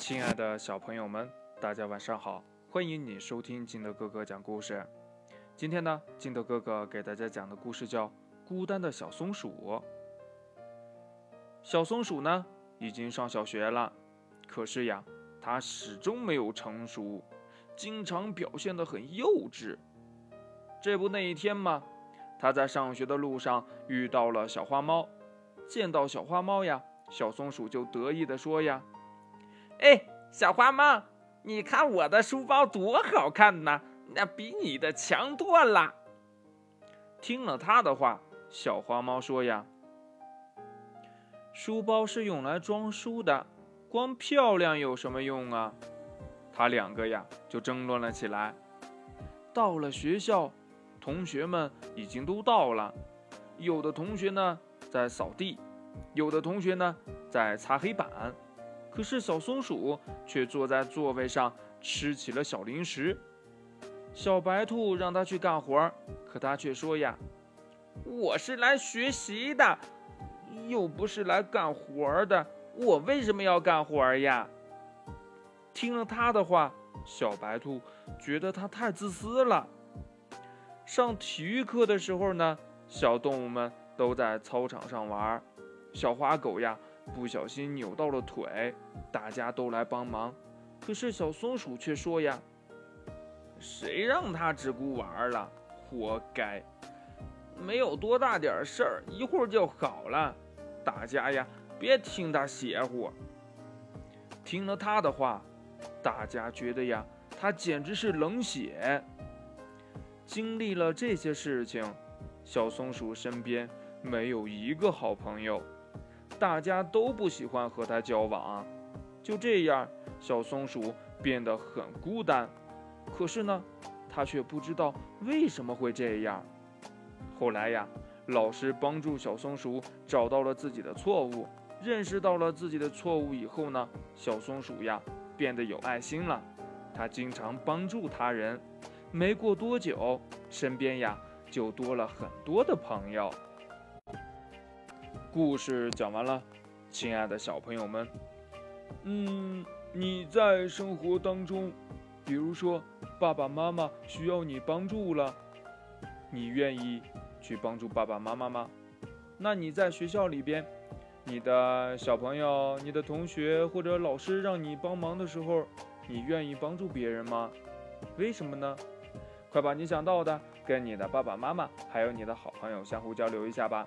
亲爱的小朋友们，大家晚上好！欢迎你收听金德哥哥讲故事。今天呢，金德哥哥给大家讲的故事叫《孤单的小松鼠》。小松鼠呢，已经上小学了，可是呀，它始终没有成熟，经常表现得很幼稚。这不，那一天嘛，它在上学的路上遇到了小花猫，见到小花猫呀，小松鼠就得意地说呀。哎，小花猫，你看我的书包多好看呐，那比你的强多了。听了他的话，小花猫说：“呀，书包是用来装书的，光漂亮有什么用啊？”他两个呀就争论了起来。到了学校，同学们已经都到了，有的同学呢在扫地，有的同学呢在擦黑板。可是小松鼠却坐在座位上吃起了小零食。小白兔让它去干活，可它却说：“呀，我是来学习的，又不是来干活的。我为什么要干活呀？”听了他的话，小白兔觉得他太自私了。上体育课的时候呢，小动物们都在操场上玩，小花狗呀。不小心扭到了腿，大家都来帮忙，可是小松鼠却说：“呀，谁让他只顾玩了，活该！没有多大点事儿，一会儿就好了。大家呀，别听他邪乎。”听了他的话，大家觉得呀，他简直是冷血。经历了这些事情，小松鼠身边没有一个好朋友。大家都不喜欢和它交往，就这样，小松鼠变得很孤单。可是呢，它却不知道为什么会这样。后来呀，老师帮助小松鼠找到了自己的错误，认识到了自己的错误以后呢，小松鼠呀变得有爱心了。它经常帮助他人，没过多久，身边呀就多了很多的朋友。故事讲完了，亲爱的小朋友们，嗯，你在生活当中，比如说爸爸妈妈需要你帮助了，你愿意去帮助爸爸妈妈吗？那你在学校里边，你的小朋友、你的同学或者老师让你帮忙的时候，你愿意帮助别人吗？为什么呢？快把你想到的跟你的爸爸妈妈还有你的好朋友相互交流一下吧。